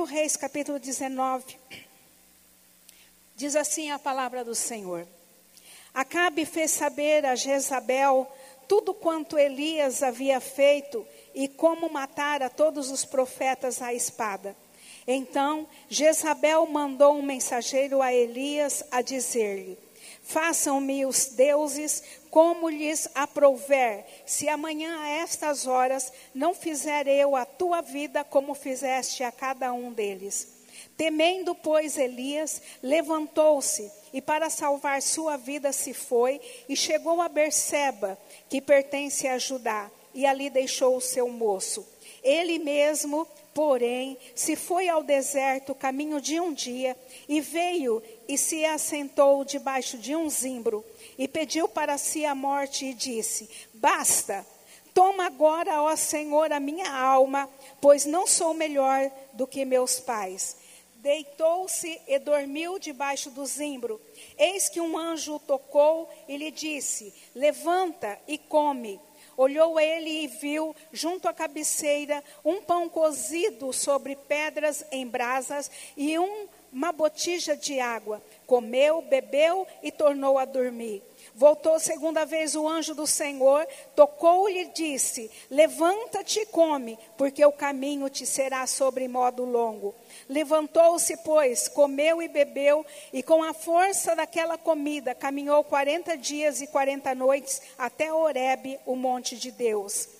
1 Reis, capítulo 19, diz assim a palavra do Senhor. Acabe fez saber a Jezabel tudo quanto Elias havia feito e como matara todos os profetas à espada. Então Jezabel mandou um mensageiro a Elias a dizer-lhe: Façam-me os deuses como lhes aprouver, se amanhã a estas horas não fizer eu a tua vida como fizeste a cada um deles. Temendo, pois, Elias, levantou-se e para salvar sua vida se foi e chegou a Berseba, que pertence a Judá, e ali deixou o seu moço. Ele mesmo, porém, se foi ao deserto caminho de um dia e veio e se assentou debaixo de um zimbro e pediu para si a morte e disse: Basta, toma agora, ó Senhor, a minha alma, pois não sou melhor do que meus pais. Deitou-se e dormiu debaixo do zimbro. Eis que um anjo o tocou e lhe disse: Levanta e come. Olhou ele e viu, junto à cabeceira, um pão cozido sobre pedras em brasas e um, uma botija de água. Comeu, bebeu e tornou a dormir. Voltou segunda vez o anjo do Senhor, tocou-lhe e disse: Levanta-te e come, porque o caminho te será sobre modo longo. Levantou-se, pois, comeu e bebeu, e com a força daquela comida caminhou quarenta dias e quarenta noites até Horebe, o monte de Deus.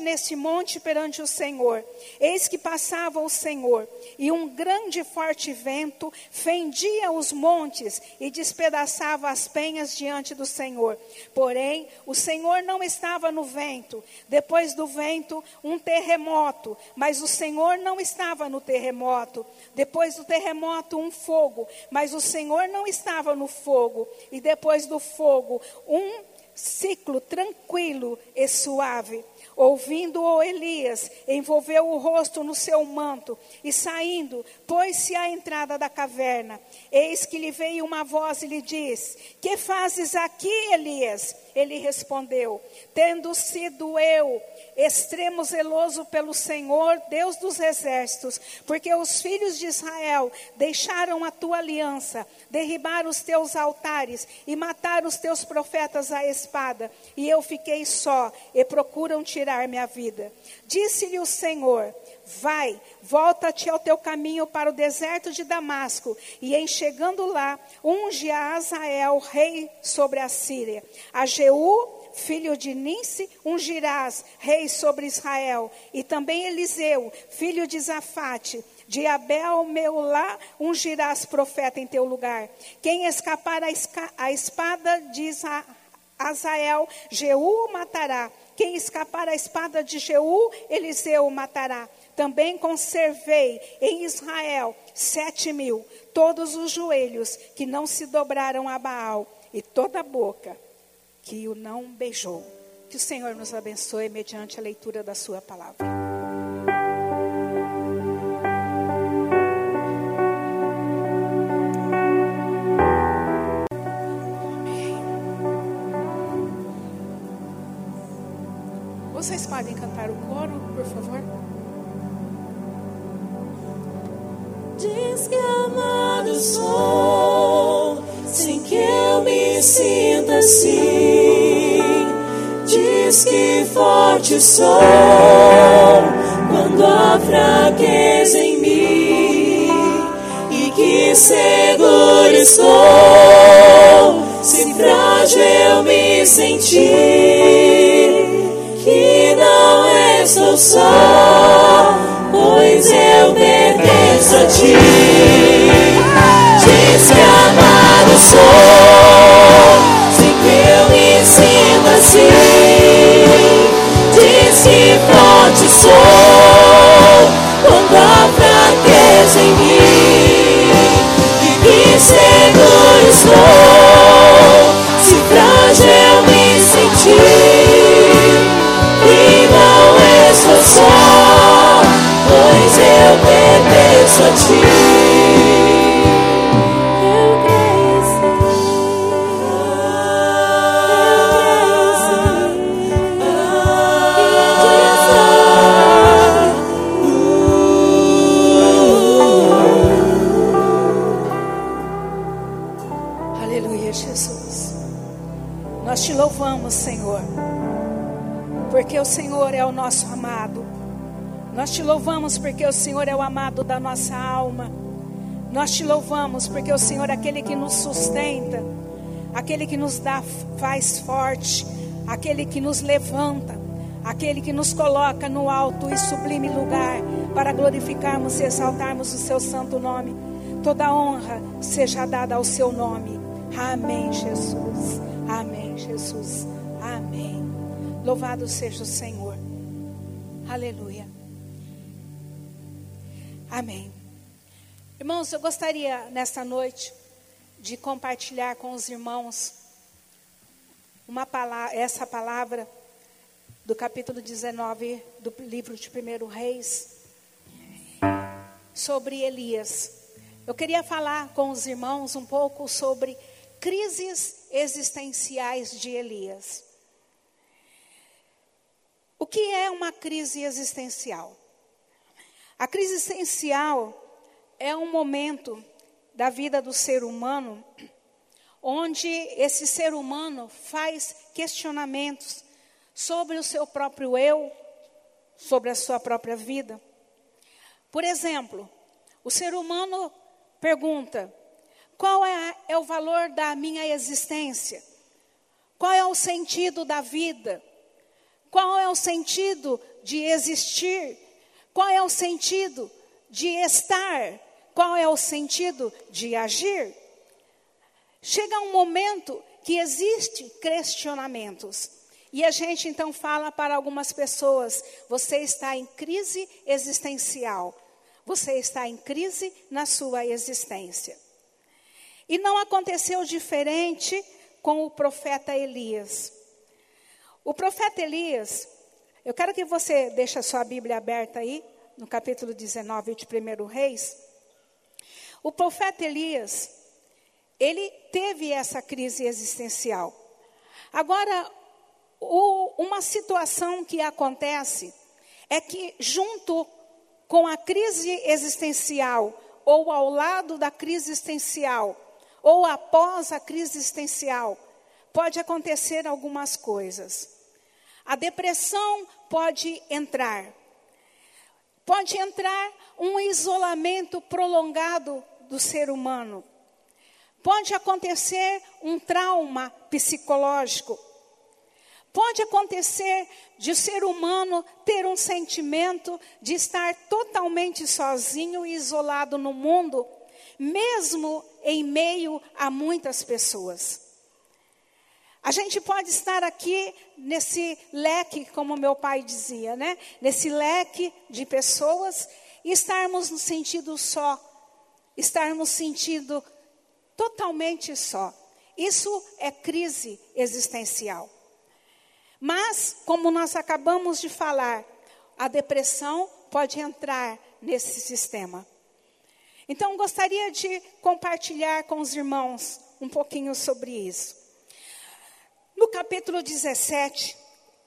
neste monte perante o Senhor. Eis que passava o Senhor, e um grande e forte vento fendia os montes e despedaçava as penhas diante do Senhor. Porém, o Senhor não estava no vento. Depois do vento, um terremoto, mas o Senhor não estava no terremoto. Depois do terremoto, um fogo, mas o Senhor não estava no fogo. E depois do fogo, um ciclo tranquilo e suave. Ouvindo-o Elias, envolveu o rosto no seu manto e saindo, pôs-se à entrada da caverna. Eis que lhe veio uma voz e lhe disse: Que fazes aqui, Elias? Ele respondeu: Tendo sido eu extremo zeloso pelo Senhor, Deus dos exércitos, porque os filhos de Israel deixaram a tua aliança, derribaram os teus altares e mataram os teus profetas à espada, e eu fiquei só e procuram tirar minha vida. Disse-lhe o Senhor: Vai, volta-te ao teu caminho para o deserto de Damasco, e em chegando lá, unge a Azael, rei sobre a Síria, a Jeú, filho de Ninse, ungirás, rei sobre Israel, e também Eliseu, filho de Zafate, de Abel Meulá, ungirás profeta em teu lugar. Quem escapar a, espada de Azael, Jeú o matará. Quem escapar a espada de Jeú, Eliseu o matará. Também conservei em Israel sete mil, todos os joelhos que não se dobraram a Baal, e toda a boca que o não beijou. Que o Senhor nos abençoe mediante a leitura da Sua palavra. Vocês podem cantar o coro, por favor? Diz que amado sou, sem que eu me sinta assim. Diz que forte sou, quando há fraqueza em mim. E que seguro estou, se frágil eu me sentir. Que não estou só, pois eu pertenço a ti. Diz que amado sou, sem que eu me sinta assim. A ti. Aleluia, Jesus. Nós te louvamos, Senhor, porque o Senhor é o nosso amado. Nós te louvamos porque o Senhor é o amado da nossa alma. Nós te louvamos porque o Senhor é aquele que nos sustenta, aquele que nos dá, faz forte, aquele que nos levanta, aquele que nos coloca no alto e sublime lugar para glorificarmos e exaltarmos o seu santo nome. Toda honra seja dada ao seu nome. Amém, Jesus. Amém, Jesus. Amém. Louvado seja o Senhor. Aleluia. Amém. Irmãos, eu gostaria nesta noite de compartilhar com os irmãos uma palavra, essa palavra do capítulo 19 do livro de 1 Reis sobre Elias. Eu queria falar com os irmãos um pouco sobre crises existenciais de Elias. O que é uma crise existencial? A crise existencial é um momento da vida do ser humano onde esse ser humano faz questionamentos sobre o seu próprio eu, sobre a sua própria vida. Por exemplo, o ser humano pergunta: qual é, é, o valor da minha existência? Qual é o sentido da vida? Qual é o sentido de existir? Qual é o sentido de estar? Qual é o sentido de agir? Chega um momento que existe questionamentos. E a gente então fala para algumas pessoas: você está em crise existencial. Você está em crise na sua existência. E não aconteceu diferente com o profeta Elias. O profeta Elias, eu quero que você deixe a sua Bíblia aberta aí, no capítulo 19 de 1 Reis. O profeta Elias, ele teve essa crise existencial. Agora, o, uma situação que acontece é que, junto com a crise existencial, ou ao lado da crise existencial, ou após a crise existencial, pode acontecer algumas coisas. A depressão pode entrar. Pode entrar um isolamento prolongado do ser humano. Pode acontecer um trauma psicológico. Pode acontecer de o ser humano ter um sentimento de estar totalmente sozinho e isolado no mundo, mesmo em meio a muitas pessoas. A gente pode estar aqui nesse leque, como meu pai dizia, né? Nesse leque de pessoas e estarmos no sentido só, estarmos sentindo totalmente só. Isso é crise existencial. Mas, como nós acabamos de falar, a depressão pode entrar nesse sistema. Então, gostaria de compartilhar com os irmãos um pouquinho sobre isso. No capítulo 17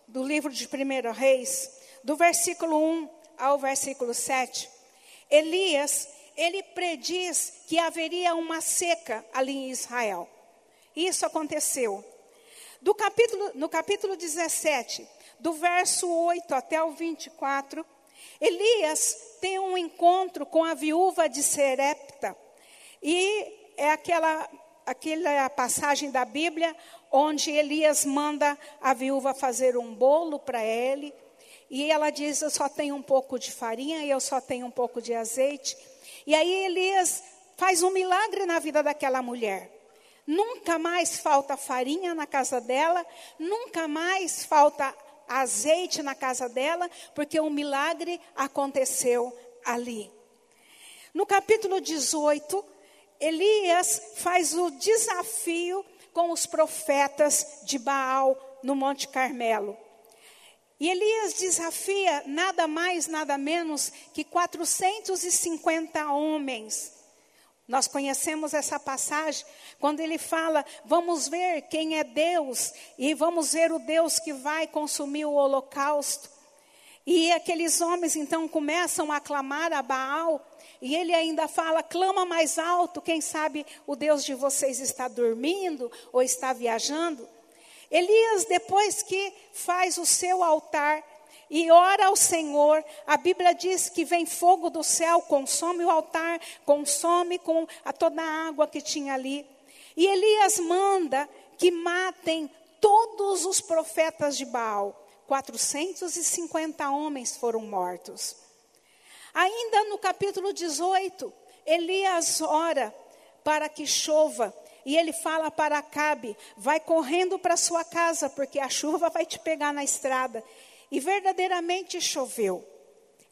do livro de 1 Reis, do versículo 1 ao versículo 7, Elias, ele prediz que haveria uma seca ali em Israel. Isso aconteceu. Do capítulo, no capítulo 17, do verso 8 até o 24, Elias tem um encontro com a viúva de Serepta. E é aquela, aquela passagem da Bíblia onde Elias manda a viúva fazer um bolo para ele. E ela diz: Eu só tenho um pouco de farinha e eu só tenho um pouco de azeite. E aí Elias faz um milagre na vida daquela mulher. Nunca mais falta farinha na casa dela, nunca mais falta azeite na casa dela, porque um milagre aconteceu ali. No capítulo 18, Elias faz o desafio com os profetas de Baal no Monte Carmelo. E Elias desafia nada mais, nada menos que 450 homens. Nós conhecemos essa passagem quando ele fala: vamos ver quem é Deus e vamos ver o Deus que vai consumir o holocausto. E aqueles homens então começam a clamar a Baal, e ele ainda fala: clama mais alto, quem sabe o Deus de vocês está dormindo ou está viajando. Elias, depois que faz o seu altar e ora ao Senhor, a Bíblia diz que vem fogo do céu, consome o altar, consome com a toda a água que tinha ali. E Elias manda que matem todos os profetas de Baal. 450 homens foram mortos. Ainda no capítulo 18, Elias ora para que chova e ele fala para Acabe: vai correndo para sua casa, porque a chuva vai te pegar na estrada. E verdadeiramente choveu.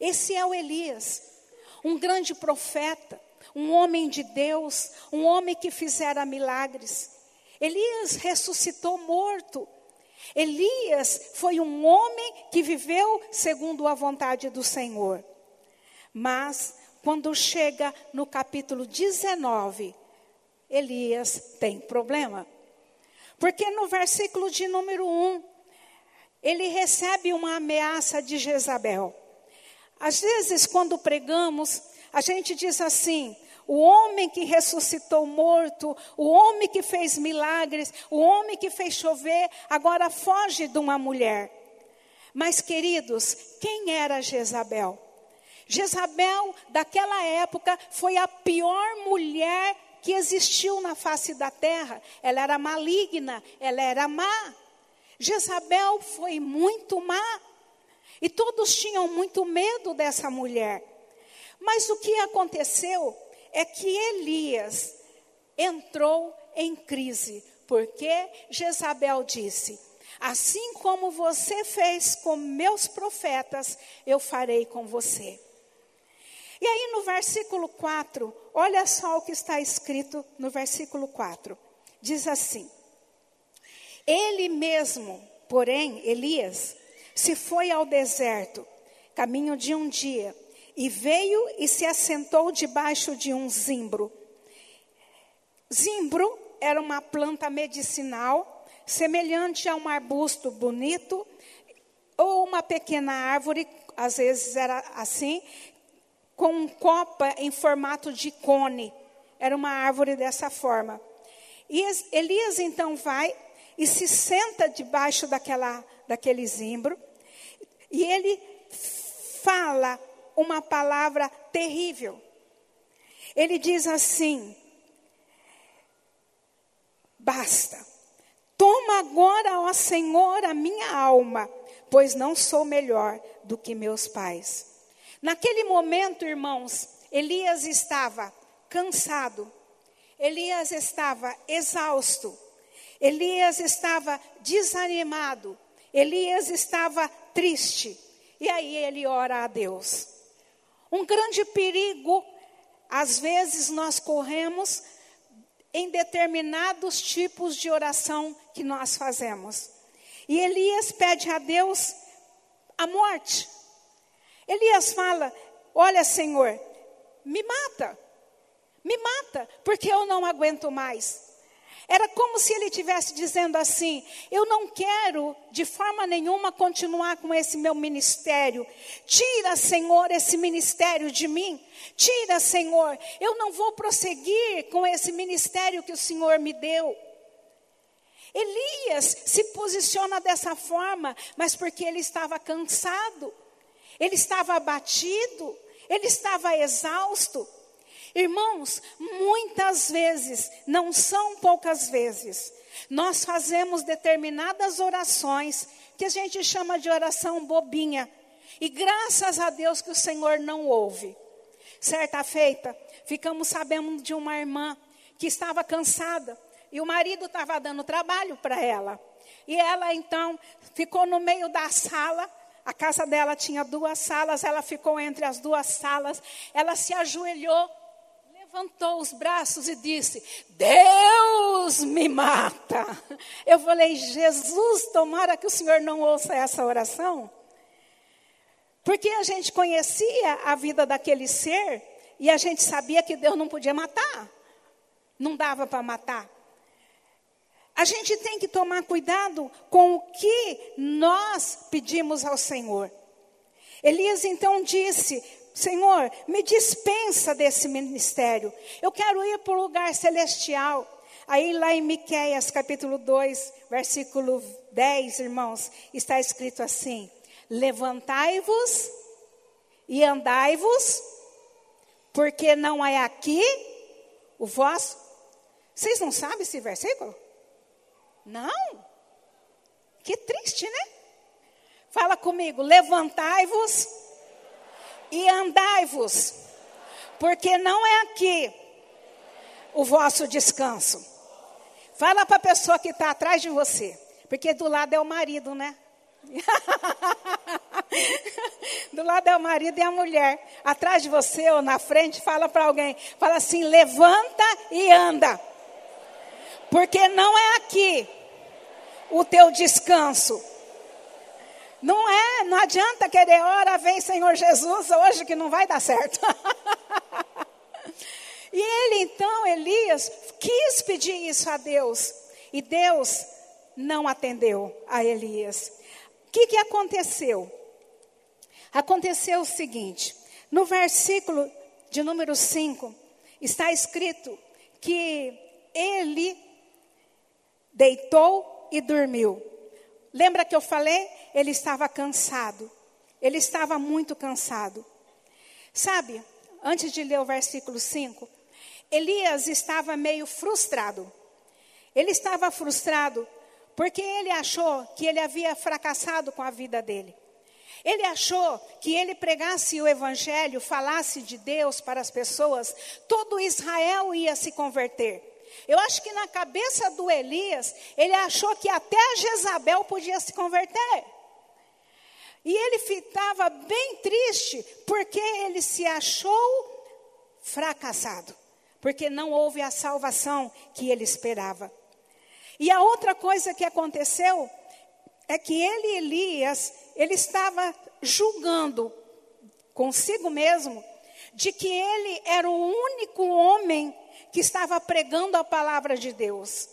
Esse é o Elias, um grande profeta, um homem de Deus, um homem que fizera milagres. Elias ressuscitou morto. Elias foi um homem que viveu segundo a vontade do Senhor. Mas, quando chega no capítulo 19, Elias tem problema. Porque no versículo de número 1, ele recebe uma ameaça de Jezabel. Às vezes, quando pregamos, a gente diz assim: o homem que ressuscitou morto, o homem que fez milagres, o homem que fez chover, agora foge de uma mulher. Mas, queridos, quem era Jezabel? Jezabel, daquela época, foi a pior mulher que existiu na face da terra. Ela era maligna, ela era má. Jezabel foi muito má. E todos tinham muito medo dessa mulher. Mas o que aconteceu é que Elias entrou em crise, porque Jezabel disse: Assim como você fez com meus profetas, eu farei com você. E aí no versículo 4, olha só o que está escrito no versículo 4. Diz assim: Ele mesmo, porém, Elias, se foi ao deserto, caminho de um dia, e veio e se assentou debaixo de um zimbro. Zimbro era uma planta medicinal, semelhante a um arbusto bonito, ou uma pequena árvore, às vezes era assim, com um copa em formato de cone. Era uma árvore dessa forma. E Elias então vai e se senta debaixo daquela, daquele zimbro, e ele fala uma palavra terrível. Ele diz assim: Basta, toma agora, ó Senhor, a minha alma, pois não sou melhor do que meus pais. Naquele momento, irmãos, Elias estava cansado, Elias estava exausto, Elias estava desanimado, Elias estava triste. E aí ele ora a Deus. Um grande perigo, às vezes nós corremos em determinados tipos de oração que nós fazemos. E Elias pede a Deus a morte. Elias fala: Olha, Senhor, me mata, me mata, porque eu não aguento mais. Era como se ele estivesse dizendo assim: Eu não quero de forma nenhuma continuar com esse meu ministério. Tira, Senhor, esse ministério de mim. Tira, Senhor. Eu não vou prosseguir com esse ministério que o Senhor me deu. Elias se posiciona dessa forma, mas porque ele estava cansado ele estava abatido, ele estava exausto. Irmãos, muitas vezes, não são poucas vezes, nós fazemos determinadas orações que a gente chama de oração bobinha. E graças a Deus que o Senhor não ouve. Certa feita, ficamos sabendo de uma irmã que estava cansada e o marido estava dando trabalho para ela. E ela então ficou no meio da sala a casa dela tinha duas salas, ela ficou entre as duas salas, ela se ajoelhou, levantou os braços e disse: Deus me mata. Eu falei: Jesus, tomara que o Senhor não ouça essa oração. Porque a gente conhecia a vida daquele ser e a gente sabia que Deus não podia matar. Não dava para matar. A gente tem que tomar cuidado com o que nós pedimos ao Senhor. Elias então disse: Senhor, me dispensa desse ministério. Eu quero ir para o lugar celestial. Aí lá em Miqueias capítulo 2, versículo 10, irmãos, está escrito assim: Levantai-vos e andai-vos, porque não é aqui o vosso. Vocês não sabem esse versículo? Não? Que triste, né? Fala comigo, levantai-vos e andai-vos, porque não é aqui o vosso descanso. Fala para a pessoa que está atrás de você, porque do lado é o marido, né? do lado é o marido e a mulher. Atrás de você ou na frente, fala para alguém, fala assim: levanta e anda, porque não é aqui o teu descanso. Não é, não adianta querer, ora vem Senhor Jesus hoje que não vai dar certo. e ele então, Elias, quis pedir isso a Deus. E Deus não atendeu a Elias. O que, que aconteceu? Aconteceu o seguinte: no versículo de número 5, está escrito que ele deitou e dormiu. Lembra que eu falei? Ele estava cansado. Ele estava muito cansado. Sabe, antes de ler o versículo 5, Elias estava meio frustrado. Ele estava frustrado porque ele achou que ele havia fracassado com a vida dele. Ele achou que ele pregasse o evangelho, falasse de Deus para as pessoas, todo Israel ia se converter. Eu acho que na cabeça do Elias, ele achou que até a Jezabel podia se converter. E ele estava bem triste, porque ele se achou fracassado, porque não houve a salvação que ele esperava. E a outra coisa que aconteceu é que ele, Elias, ele estava julgando consigo mesmo de que ele era o único homem que estava pregando a palavra de Deus.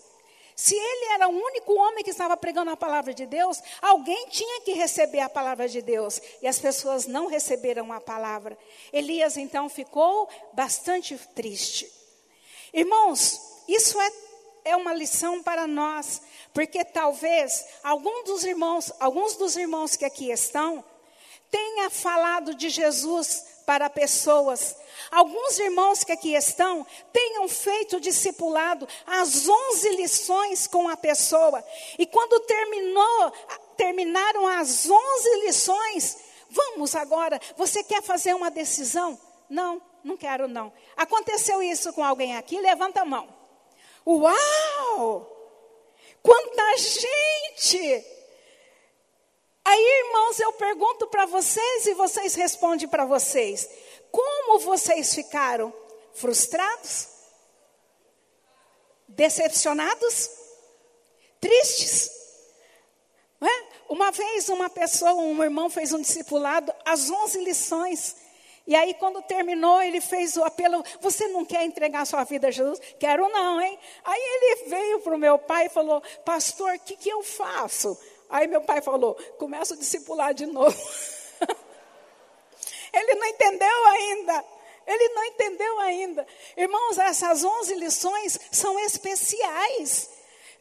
Se ele era o único homem que estava pregando a palavra de Deus, alguém tinha que receber a palavra de Deus. E as pessoas não receberam a palavra. Elias então ficou bastante triste. Irmãos, isso é, é uma lição para nós, porque talvez alguns dos irmãos, alguns dos irmãos que aqui estão, tenha falado de Jesus para pessoas. Alguns irmãos que aqui estão tenham feito discipulado as 11 lições com a pessoa. E quando terminou, terminaram as 11 lições, vamos agora, você quer fazer uma decisão? Não, não quero não. Aconteceu isso com alguém aqui? Levanta a mão. Uau! Quanta gente! Aí, irmãos, eu pergunto para vocês e vocês respondem para vocês. Como vocês ficaram? Frustrados? Decepcionados? Tristes? É? Uma vez uma pessoa, um irmão fez um discipulado, as 11 lições. E aí, quando terminou, ele fez o apelo: Você não quer entregar sua vida a Jesus? Quero não, hein? Aí ele veio para o meu pai e falou: Pastor, o que, que eu faço? Aí meu pai falou: começa a discipular de novo. Ele não entendeu ainda. Ele não entendeu ainda. Irmãos, essas 11 lições são especiais.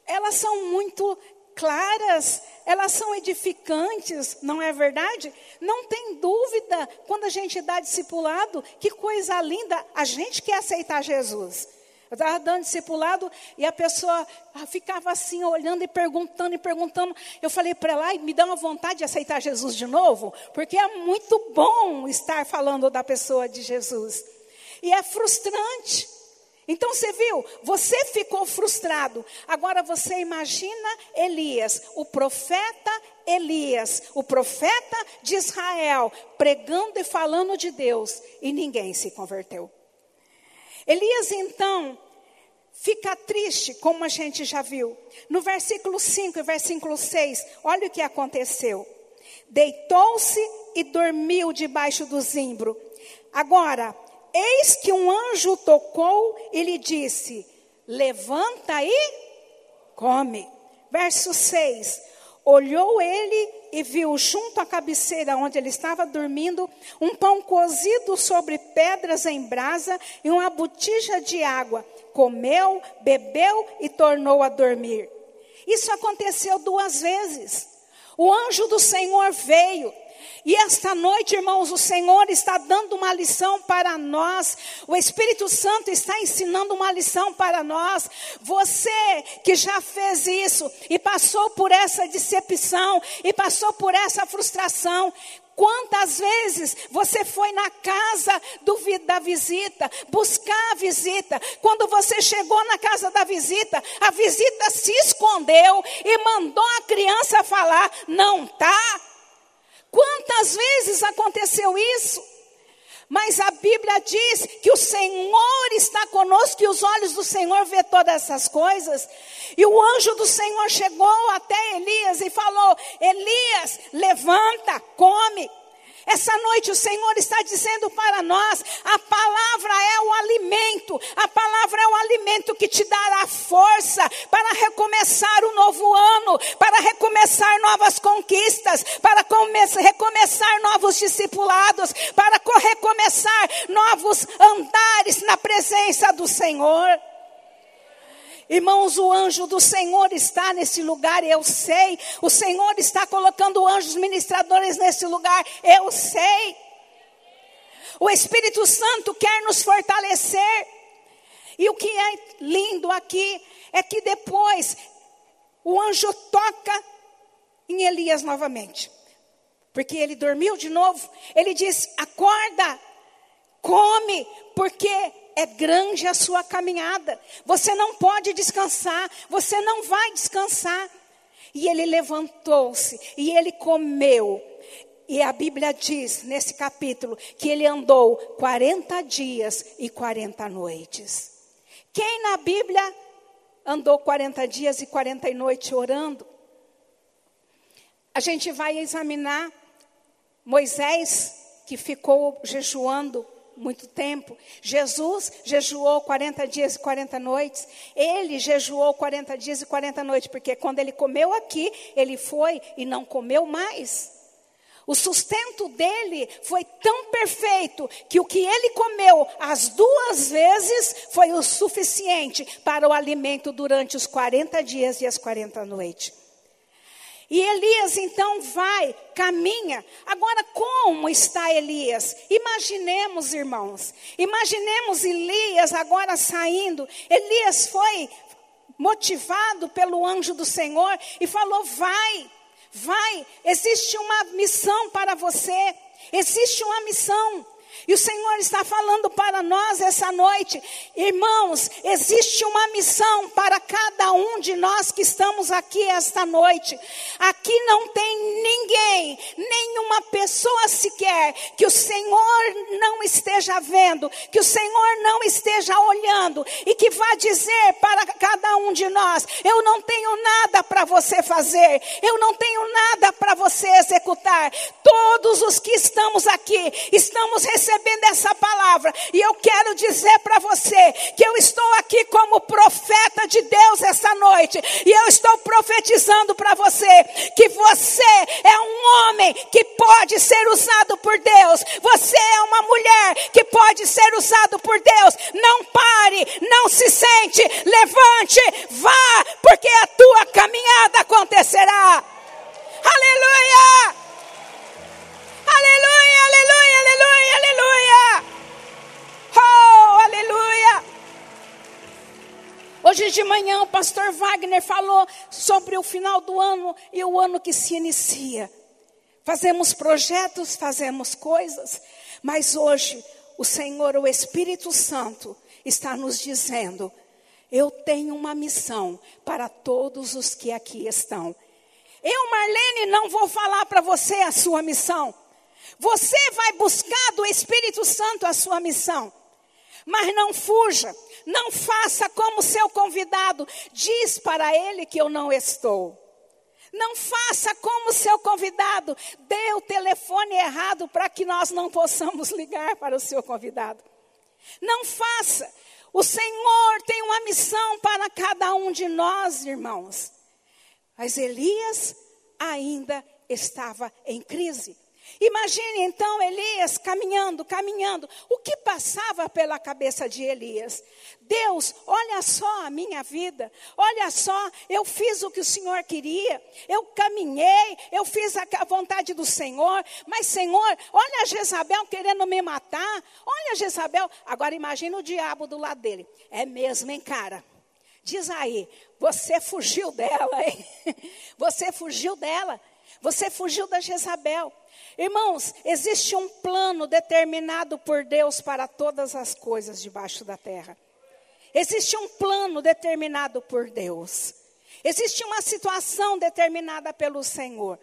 Elas são muito claras, elas são edificantes, não é verdade? Não tem dúvida, quando a gente dá discipulado, que coisa linda, a gente quer aceitar Jesus. Eu estava dando discipulado e a pessoa ficava assim, olhando e perguntando e perguntando. Eu falei para ela, me dá uma vontade de aceitar Jesus de novo, porque é muito bom estar falando da pessoa de Jesus. E é frustrante. Então você viu, você ficou frustrado. Agora você imagina Elias, o profeta Elias, o profeta de Israel, pregando e falando de Deus, e ninguém se converteu. Elias então fica triste, como a gente já viu. No versículo 5 e versículo 6, olha o que aconteceu. Deitou-se e dormiu debaixo do zimbro. Agora, eis que um anjo tocou e lhe disse: Levanta e come. Verso 6. Olhou ele e viu junto à cabeceira onde ele estava dormindo um pão cozido sobre pedras em brasa e uma botija de água. Comeu, bebeu e tornou a dormir. Isso aconteceu duas vezes. O anjo do Senhor veio. E esta noite, irmãos, o Senhor está dando uma lição para nós. O Espírito Santo está ensinando uma lição para nós. Você que já fez isso e passou por essa decepção e passou por essa frustração, Quantas vezes você foi na casa do, da visita, buscar a visita? Quando você chegou na casa da visita, a visita se escondeu e mandou a criança falar: não tá. Quantas vezes aconteceu isso? Mas a Bíblia diz que o Senhor está conosco e os olhos do Senhor vê todas essas coisas. E o anjo do Senhor chegou até Elias e falou: Elias, levanta, come. Essa noite o Senhor está dizendo para nós: a palavra é o alimento, a palavra é o alimento que te dará força para recomeçar o novo ano, para recomeçar novas conquistas, para recomeçar novos discipulados, para recomeçar novos andares na presença do Senhor. Irmãos, o anjo do Senhor está nesse lugar, eu sei. O Senhor está colocando anjos ministradores nesse lugar, eu sei. O Espírito Santo quer nos fortalecer. E o que é lindo aqui é que depois o anjo toca em Elias novamente. Porque ele dormiu de novo. Ele diz: Acorda, come, porque é grande a sua caminhada. Você não pode descansar, você não vai descansar. E ele levantou-se e ele comeu. E a Bíblia diz nesse capítulo que ele andou 40 dias e 40 noites. Quem na Bíblia andou 40 dias e 40 noites orando? A gente vai examinar Moisés, que ficou jejuando muito tempo. Jesus jejuou 40 dias e 40 noites. Ele jejuou 40 dias e 40 noites, porque quando ele comeu aqui, ele foi e não comeu mais. O sustento dele foi tão perfeito que o que ele comeu as duas vezes foi o suficiente para o alimento durante os 40 dias e as 40 noites. E Elias então vai, caminha. Agora, como está Elias? Imaginemos, irmãos, imaginemos Elias agora saindo. Elias foi motivado pelo anjo do Senhor e falou: Vai, vai, existe uma missão para você, existe uma missão. E o Senhor está falando para nós essa noite, irmãos, existe uma missão para cada um de nós que estamos aqui esta noite. Aqui não tem ninguém, nenhuma pessoa sequer que o Senhor não esteja vendo, que o Senhor não esteja olhando e que vá dizer para cada um de nós: eu não tenho nada para você fazer, eu não tenho nada para você executar. Todos os que estamos aqui estamos recebendo recebendo essa palavra. E eu quero dizer para você que eu estou aqui como profeta de Deus essa noite. E eu estou profetizando para você que você é um homem que pode ser usado por Deus. Você é uma mulher que pode ser usado por Deus. Não pare, não se sente, levante, vá, porque a tua caminhada acontecerá. Aleluia! Aleluia, aleluia, aleluia, aleluia. Oh, aleluia. Hoje de manhã o pastor Wagner falou sobre o final do ano e o ano que se inicia. Fazemos projetos, fazemos coisas, mas hoje o Senhor, o Espírito Santo, está nos dizendo: eu tenho uma missão para todos os que aqui estão. Eu, Marlene, não vou falar para você a sua missão. Você vai buscar do Espírito Santo a sua missão. Mas não fuja, não faça como seu convidado, diz para ele que eu não estou. Não faça como seu convidado. Dê o telefone errado para que nós não possamos ligar para o seu convidado. Não faça. O Senhor tem uma missão para cada um de nós, irmãos. Mas Elias ainda estava em crise. Imagine então Elias caminhando, caminhando. O que passava pela cabeça de Elias? Deus, olha só a minha vida. Olha só, eu fiz o que o Senhor queria. Eu caminhei, eu fiz a vontade do Senhor. Mas, Senhor, olha a Jezabel querendo me matar. Olha a Jezabel. Agora imagine o diabo do lado dele. É mesmo, hein, cara? Diz aí, você fugiu dela, hein? Você fugiu dela. Você fugiu da Jezabel. Irmãos, existe um plano determinado por Deus para todas as coisas debaixo da terra. Existe um plano determinado por Deus. Existe uma situação determinada pelo Senhor.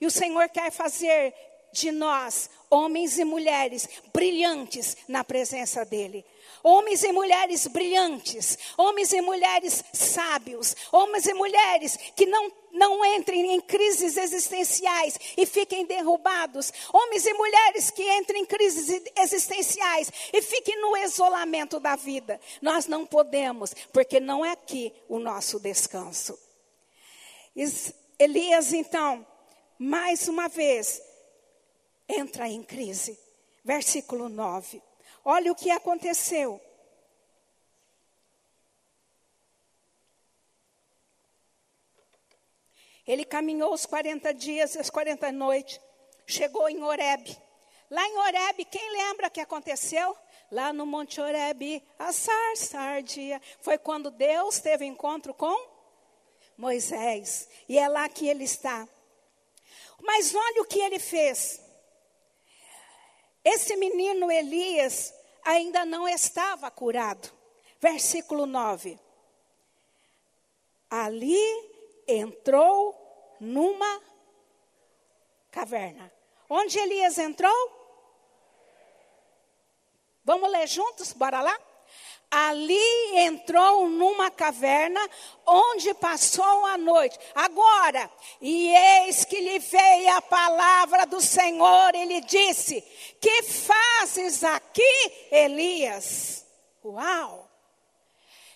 E o Senhor quer fazer de nós, homens e mulheres, brilhantes na presença dEle. Homens e mulheres brilhantes, homens e mulheres sábios, homens e mulheres que não, não entrem em crises existenciais e fiquem derrubados, homens e mulheres que entrem em crises existenciais e fiquem no isolamento da vida. Nós não podemos, porque não é aqui o nosso descanso. Elias, então, mais uma vez, entra em crise. Versículo 9. Olha o que aconteceu. Ele caminhou os 40 dias e as 40 noites, chegou em Horebe. Lá em Horebe, quem lembra que aconteceu? Lá no Monte Horebe, a sarça ardia. Foi quando Deus teve encontro com Moisés. E é lá que ele está. Mas olha o que ele fez. Esse menino Elias ainda não estava curado. Versículo 9. Ali entrou numa caverna. Onde Elias entrou? Vamos ler juntos? Bora lá? Ali entrou numa caverna onde passou a noite. Agora, e eis que lhe veio a palavra do Senhor e lhe disse: Que fazes aqui, Elias? Uau!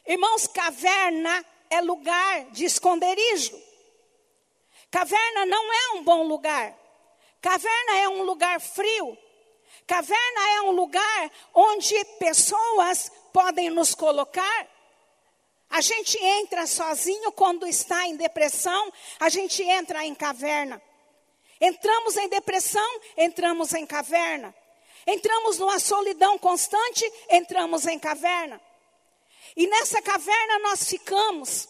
Irmãos, caverna é lugar de esconderijo. Caverna não é um bom lugar. Caverna é um lugar frio. Caverna é um lugar onde pessoas podem nos colocar. A gente entra sozinho quando está em depressão, a gente entra em caverna. Entramos em depressão, entramos em caverna. Entramos numa solidão constante, entramos em caverna. E nessa caverna nós ficamos.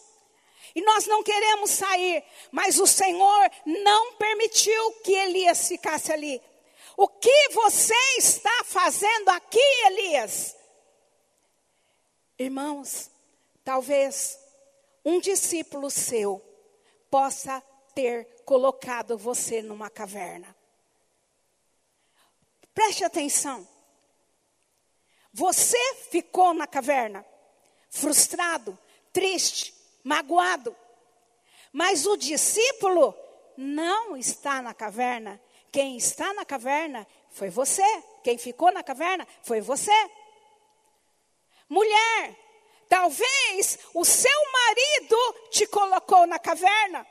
E nós não queremos sair, mas o Senhor não permitiu que Elias ficasse ali. O que você está fazendo aqui, Elias? Irmãos, talvez um discípulo seu possa ter colocado você numa caverna. Preste atenção. Você ficou na caverna, frustrado, triste, magoado. Mas o discípulo não está na caverna. Quem está na caverna foi você. Quem ficou na caverna foi você. Mulher, talvez o seu marido te colocou na caverna.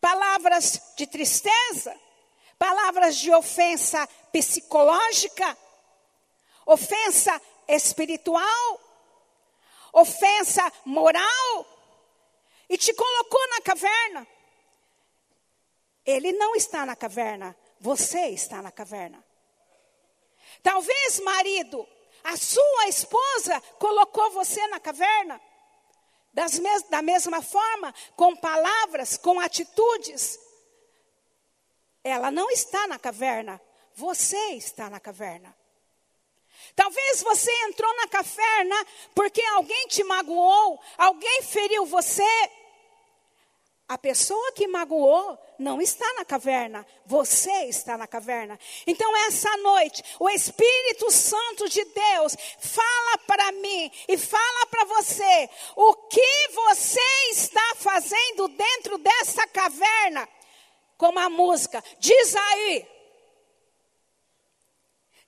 Palavras de tristeza, palavras de ofensa psicológica, ofensa espiritual, ofensa moral, e te colocou na caverna. Ele não está na caverna, você está na caverna. Talvez, marido, a sua esposa colocou você na caverna. Mes da mesma forma, com palavras, com atitudes. Ela não está na caverna, você está na caverna. Talvez você entrou na caverna porque alguém te magoou, alguém feriu você. A pessoa que magoou não está na caverna, você está na caverna. Então, essa noite, o Espírito Santo de Deus fala para mim e fala para você o que você está fazendo dentro dessa caverna. Como a música, diz aí.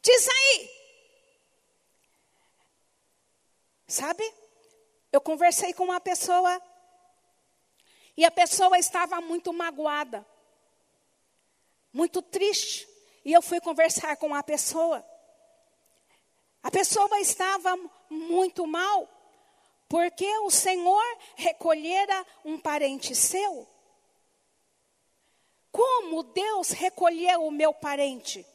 Diz aí. Sabe? Eu conversei com uma pessoa e a pessoa estava muito magoada, muito triste. E eu fui conversar com a pessoa. A pessoa estava muito mal, porque o Senhor recolhera um parente seu. Como Deus recolheu o meu parente?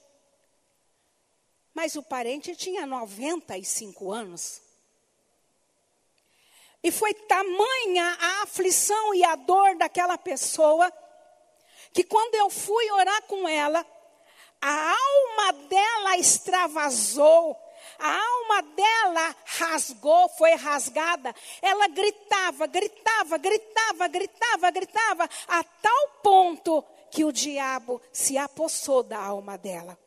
Mas o parente tinha 95 anos. E foi tamanha a aflição e a dor daquela pessoa, que quando eu fui orar com ela, a alma dela extravasou, a alma dela rasgou, foi rasgada. Ela gritava, gritava, gritava, gritava, gritava, a tal ponto que o diabo se apossou da alma dela.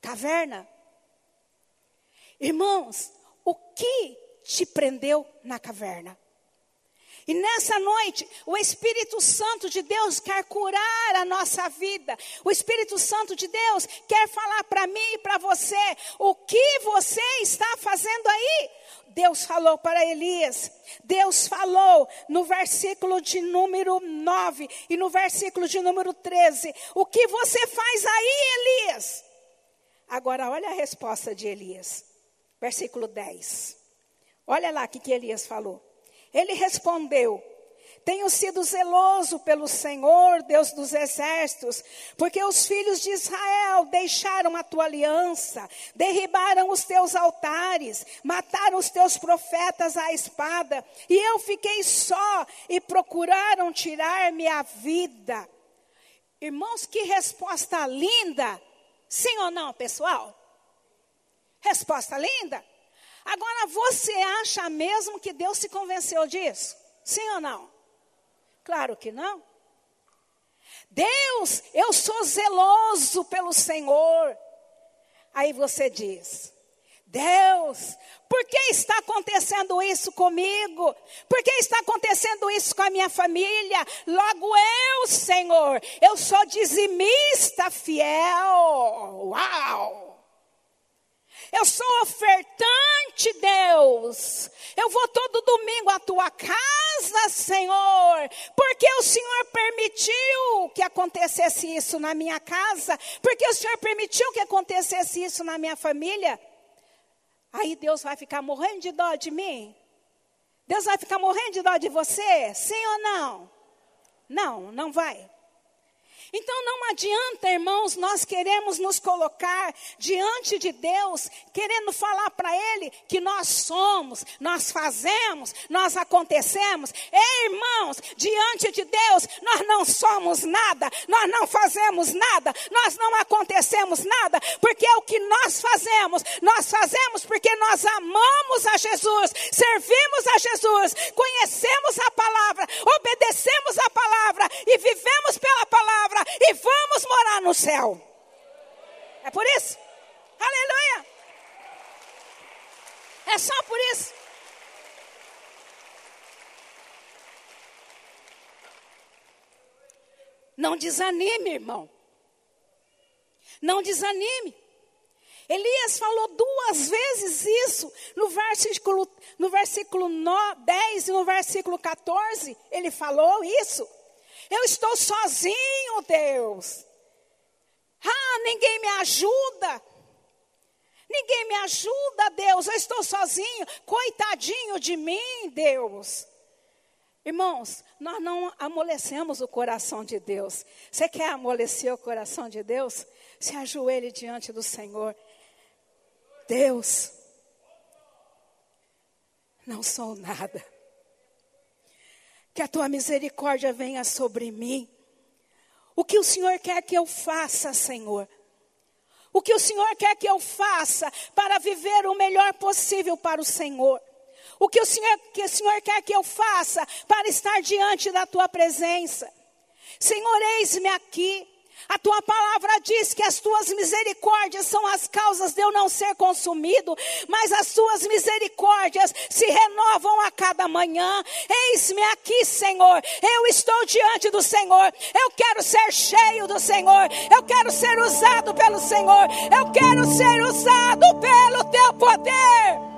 Caverna. Irmãos, o que te prendeu na caverna? E nessa noite, o Espírito Santo de Deus quer curar a nossa vida. O Espírito Santo de Deus quer falar para mim e para você o que você está fazendo aí. Deus falou para Elias. Deus falou no versículo de número 9 e no versículo de número 13. O que você faz aí, Elias? Agora, olha a resposta de Elias. Versículo 10. Olha lá o que, que Elias falou. Ele respondeu: Tenho sido zeloso pelo Senhor, Deus dos exércitos, porque os filhos de Israel deixaram a tua aliança, derribaram os teus altares, mataram os teus profetas à espada, e eu fiquei só e procuraram tirar-me a vida. Irmãos, que resposta linda! Sim ou não, pessoal? Resposta linda? Agora, você acha mesmo que Deus se convenceu disso? Sim ou não? Claro que não. Deus, eu sou zeloso pelo Senhor. Aí você diz: Deus, por que está acontecendo isso comigo? Por que está acontecendo isso com a minha família? Logo eu, Senhor, eu sou dizimista fiel. Uau! Eu sou ofertante, Deus. Eu vou todo domingo à tua casa, Senhor, porque o Senhor permitiu que acontecesse isso na minha casa, porque o Senhor permitiu que acontecesse isso na minha família. Aí Deus vai ficar morrendo de dó de mim? Deus vai ficar morrendo de dó de você? Sim ou não? Não, não vai. Então não adianta, irmãos, nós queremos nos colocar diante de Deus, querendo falar para Ele que nós somos, nós fazemos, nós acontecemos. Ei, irmãos, diante de Deus, nós não somos nada, nós não fazemos nada, nós não acontecemos nada, porque é o que nós fazemos, nós fazemos porque nós amamos a Jesus, servimos a Jesus, conhecemos a palavra, obedecemos a palavra e vivemos pela palavra e vamos morar no céu. É por isso? Aleluia! É só por isso. Não desanime, irmão. Não desanime. Elias falou duas vezes isso no versículo, no versículo 10 e no versículo 14. Ele falou isso. Eu estou sozinho, Deus. Ah, ninguém me ajuda. Ninguém me ajuda, Deus. Eu estou sozinho. Coitadinho de mim, Deus. Irmãos, nós não amolecemos o coração de Deus. Você quer amolecer o coração de Deus? Se ajoelhe diante do Senhor. Deus, não sou nada que a tua misericórdia venha sobre mim. O que o Senhor quer que eu faça, Senhor? O que o Senhor quer que eu faça para viver o melhor possível para o Senhor? O que o Senhor, que o Senhor quer que eu faça para estar diante da tua presença? Senhor, eis-me aqui. A tua palavra diz que as tuas misericórdias são as causas de eu não ser consumido, mas as tuas misericórdias se renovam a cada manhã. Eis-me aqui, Senhor. Eu estou diante do Senhor. Eu quero ser cheio do Senhor. Eu quero ser usado pelo Senhor. Eu quero ser usado pelo teu poder.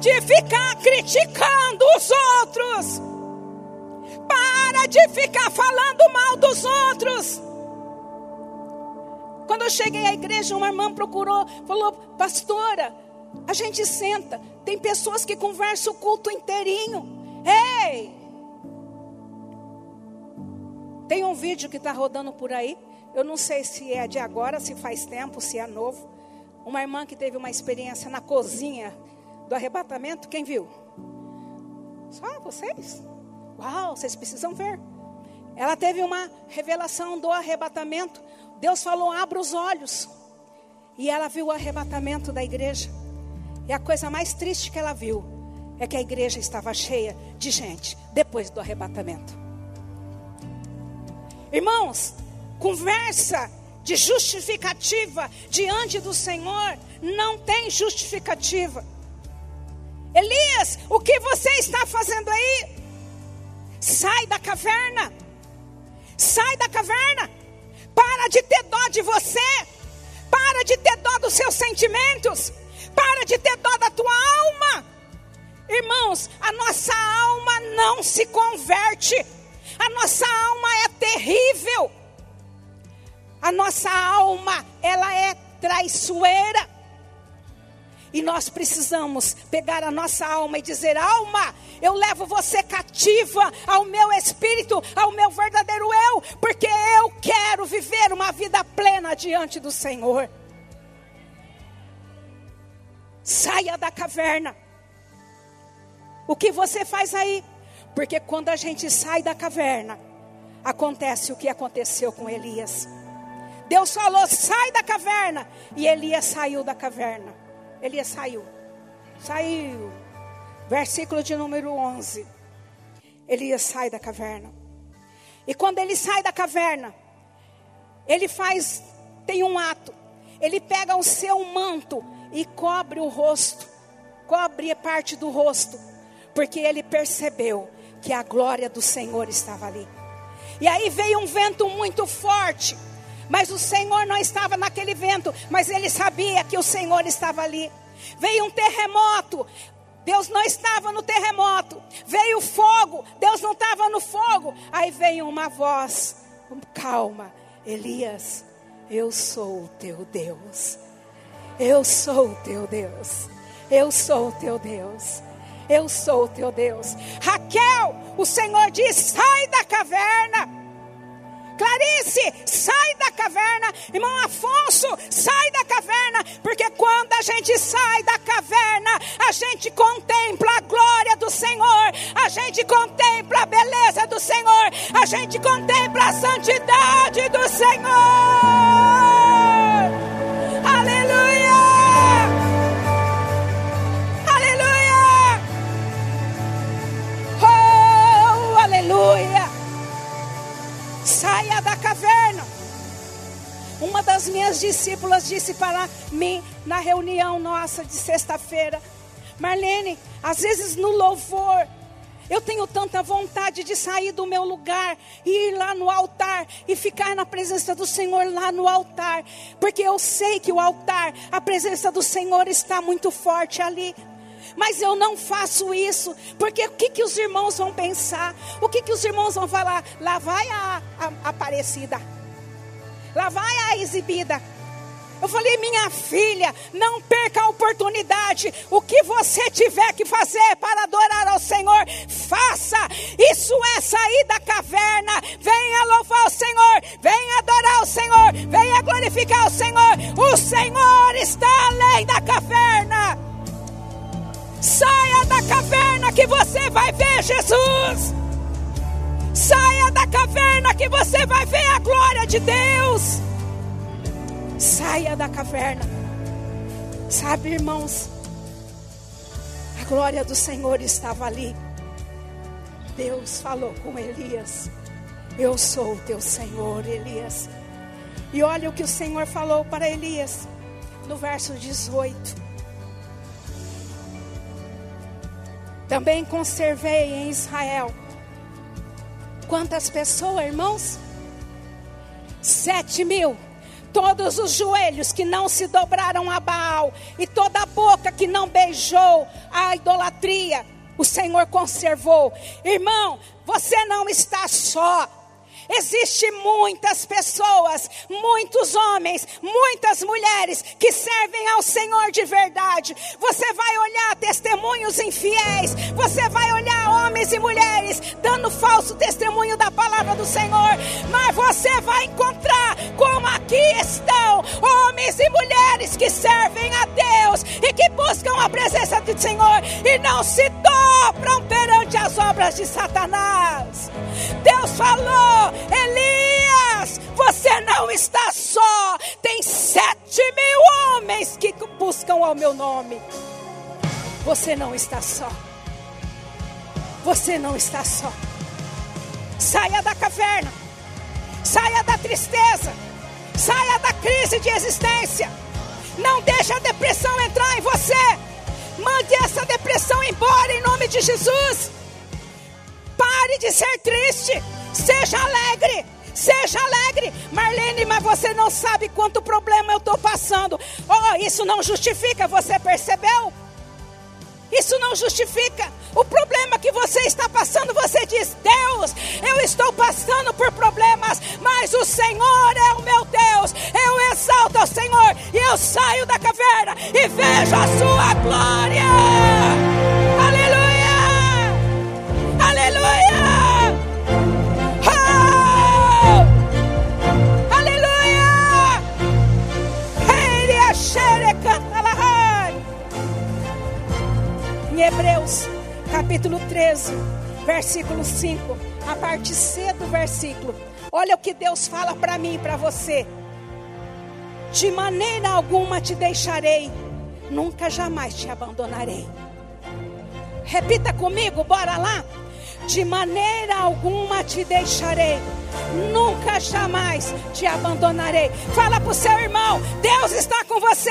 De ficar criticando os outros. Para de ficar falando mal dos outros. Quando eu cheguei à igreja, uma irmã procurou, falou: Pastora, a gente senta. Tem pessoas que conversam o culto inteirinho. Ei! Tem um vídeo que está rodando por aí. Eu não sei se é de agora, se faz tempo, se é novo. Uma irmã que teve uma experiência na cozinha do arrebatamento. Quem viu? Só vocês? Uau, vocês precisam ver. Ela teve uma revelação do arrebatamento. Deus falou: abra os olhos. E ela viu o arrebatamento da igreja. E a coisa mais triste que ela viu é que a igreja estava cheia de gente depois do arrebatamento. Irmãos, conversa de justificativa diante do Senhor não tem justificativa. Elias, o que você está fazendo aí? Sai da caverna. Sai da caverna. Para de ter dó de você. Para de ter dó dos seus sentimentos. Para de ter dó da tua alma. Irmãos, a nossa alma não se converte a nossa alma é terrível. A nossa alma, ela é traiçoeira. E nós precisamos pegar a nossa alma e dizer: alma, eu levo você cativa ao meu espírito, ao meu verdadeiro eu, porque eu quero viver uma vida plena diante do Senhor. Saia da caverna. O que você faz aí? Porque quando a gente sai da caverna, acontece o que aconteceu com Elias. Deus falou: sai da caverna. E Elias saiu da caverna. Elias saiu. Saiu. Versículo de número 11. Elias sai da caverna. E quando ele sai da caverna, ele faz, tem um ato. Ele pega o seu manto e cobre o rosto, cobre parte do rosto, porque ele percebeu que a glória do Senhor estava ali. E aí veio um vento muito forte, mas o Senhor não estava naquele vento, mas ele sabia que o Senhor estava ali. Veio um terremoto, Deus não estava no terremoto. Veio fogo, Deus não estava no fogo. Aí veio uma voz, calma, Elias, eu sou o teu Deus. Eu sou o teu Deus. Eu sou o teu Deus. Eu sou o teu Deus. Raquel, o Senhor diz: sai da caverna. Clarice, sai da caverna. Irmão Afonso, sai da caverna. Porque quando a gente sai da caverna, a gente contempla a glória do Senhor. A gente contempla a beleza do Senhor. A gente contempla a santidade do Senhor. Aleluia! Aleluia! Oh, aleluia! Saia da caverna. Uma das minhas discípulas disse para mim na reunião nossa de sexta-feira: Marlene, às vezes no louvor, eu tenho tanta vontade de sair do meu lugar e ir lá no altar e ficar na presença do Senhor lá no altar, porque eu sei que o altar, a presença do Senhor está muito forte ali. Mas eu não faço isso, porque o que, que os irmãos vão pensar? O que, que os irmãos vão falar? Lá vai a, a Aparecida, lá vai a exibida. Eu falei, minha filha, não perca a oportunidade. O que você tiver que fazer para adorar ao Senhor, faça. Isso é sair da caverna. Venha louvar o Senhor, venha adorar o Senhor, venha glorificar o Senhor. O Senhor está além da caverna. Saia da caverna que você vai ver Jesus. Saia da caverna que você vai ver a glória de Deus. Saia da caverna. Sabe, irmãos, a glória do Senhor estava ali. Deus falou com Elias: Eu sou o teu Senhor, Elias. E olha o que o Senhor falou para Elias, no verso 18. Também conservei em Israel. Quantas pessoas, irmãos? Sete mil. Todos os joelhos que não se dobraram a Baal e toda a boca que não beijou a idolatria, o Senhor conservou. Irmão, você não está só. Existem muitas pessoas, muitos homens, muitas mulheres que servem ao Senhor de verdade. Você vai olhar testemunhos infiéis, você vai olhar homens e mulheres dando falso testemunho da palavra do Senhor, mas você vai encontrar como aqui estão homens e mulheres que servem a Deus e que buscam a presença do Senhor e não se dobram perante as obras de Satanás. Deus falou, Elias, você não está só. Tem sete mil homens que buscam ao meu nome. Você não está só. Você não está só. Saia da caverna. Saia da tristeza. Saia da crise de existência. Não deixe a depressão entrar em você. Mande essa depressão embora em nome de Jesus. Pare de ser triste. Seja alegre. Seja alegre, Marlene, mas você não sabe quanto problema eu estou passando. Oh, isso não justifica, você percebeu? Isso não justifica o problema que você está passando. Você diz: Deus, eu estou passando por problemas, mas o Senhor é o meu Deus. Eu exalto ao Senhor e eu saio da caverna e vejo a sua glória. Aleluia! Oh! Aleluia! Ele é xerecantalahai. Em Hebreus, capítulo 13, versículo 5, a parte C do versículo. Olha o que Deus fala para mim e para você. De maneira alguma te deixarei, nunca jamais te abandonarei. Repita comigo, bora lá. De maneira alguma te deixarei, nunca jamais te abandonarei. Fala para o seu irmão: Deus está com você.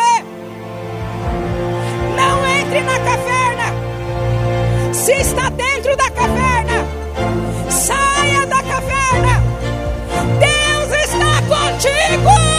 Não entre na caverna. Se está dentro da caverna, saia da caverna. Deus está contigo.